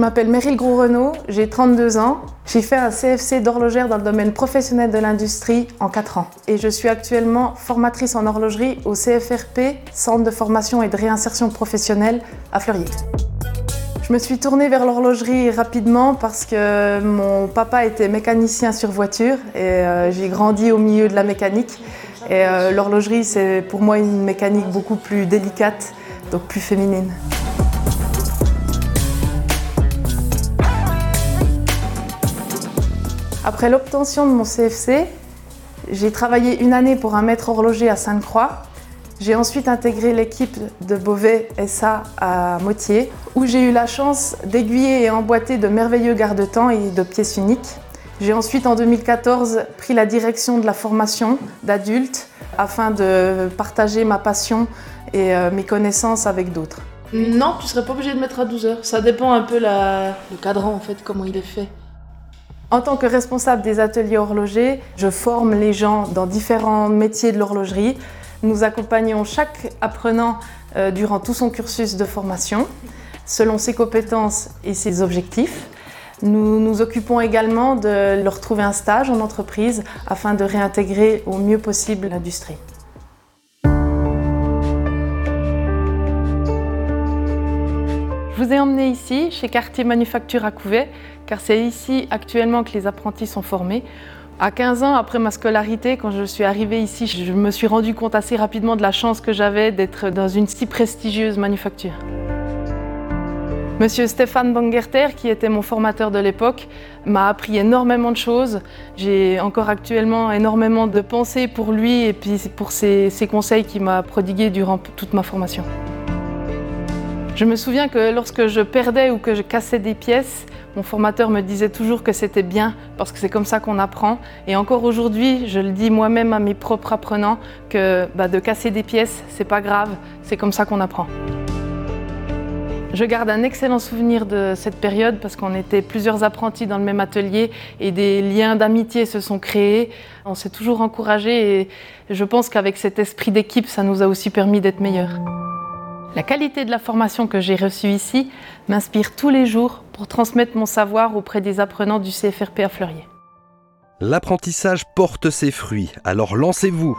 Je m'appelle Meryl Gros-Renault, j'ai 32 ans. J'ai fait un CFC d'horlogère dans le domaine professionnel de l'industrie en 4 ans. Et je suis actuellement formatrice en horlogerie au CFRP, Centre de formation et de réinsertion professionnelle à Fleurier. Je me suis tournée vers l'horlogerie rapidement parce que mon papa était mécanicien sur voiture et euh, j'ai grandi au milieu de la mécanique. Et euh, l'horlogerie, c'est pour moi une mécanique beaucoup plus délicate, donc plus féminine. Après l'obtention de mon CFC, j'ai travaillé une année pour un maître horloger à Sainte-Croix. J'ai ensuite intégré l'équipe de Beauvais SA à Motier, où j'ai eu la chance d'aiguiller et emboîter de merveilleux garde-temps et de pièces uniques. J'ai ensuite, en 2014, pris la direction de la formation d'adultes afin de partager ma passion et euh, mes connaissances avec d'autres. Non, tu serais pas obligé de mettre à 12 heures. Ça dépend un peu le cadran, en fait, comment il est fait. En tant que responsable des ateliers horlogers, je forme les gens dans différents métiers de l'horlogerie. Nous accompagnons chaque apprenant euh, durant tout son cursus de formation, selon ses compétences et ses objectifs. Nous nous occupons également de leur trouver un stage en entreprise afin de réintégrer au mieux possible l'industrie. Vous ai emmené ici, chez Cartier Manufacture à Couvet, car c'est ici actuellement que les apprentis sont formés. À 15 ans, après ma scolarité, quand je suis arrivée ici, je me suis rendu compte assez rapidement de la chance que j'avais d'être dans une si prestigieuse manufacture. Monsieur Stéphane Bangerter, qui était mon formateur de l'époque, m'a appris énormément de choses. J'ai encore actuellement énormément de pensées pour lui et puis pour ses conseils qu'il m'a prodigués durant toute ma formation. Je me souviens que lorsque je perdais ou que je cassais des pièces, mon formateur me disait toujours que c'était bien parce que c'est comme ça qu'on apprend. Et encore aujourd'hui, je le dis moi-même à mes propres apprenants que bah, de casser des pièces, c'est pas grave, c'est comme ça qu'on apprend. Je garde un excellent souvenir de cette période parce qu'on était plusieurs apprentis dans le même atelier et des liens d'amitié se sont créés. On s'est toujours encouragés et je pense qu'avec cet esprit d'équipe, ça nous a aussi permis d'être meilleurs. La qualité de la formation que j'ai reçue ici m'inspire tous les jours pour transmettre mon savoir auprès des apprenants du CFRP à Fleurier. L'apprentissage porte ses fruits, alors lancez-vous